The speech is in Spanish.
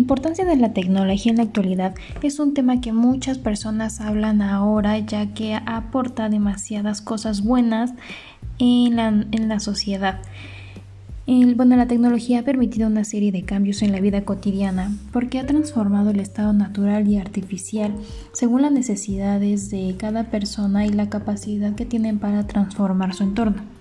La importancia de la tecnología en la actualidad es un tema que muchas personas hablan ahora ya que aporta demasiadas cosas buenas en la, sociedad. El bueno, la tecnología ha permitido una serie de cambios en la vida cotidiana porque ha transformado el estado natural y artificial según las necesidades de cada persona y la capacidad que tienen para transformar su entorno.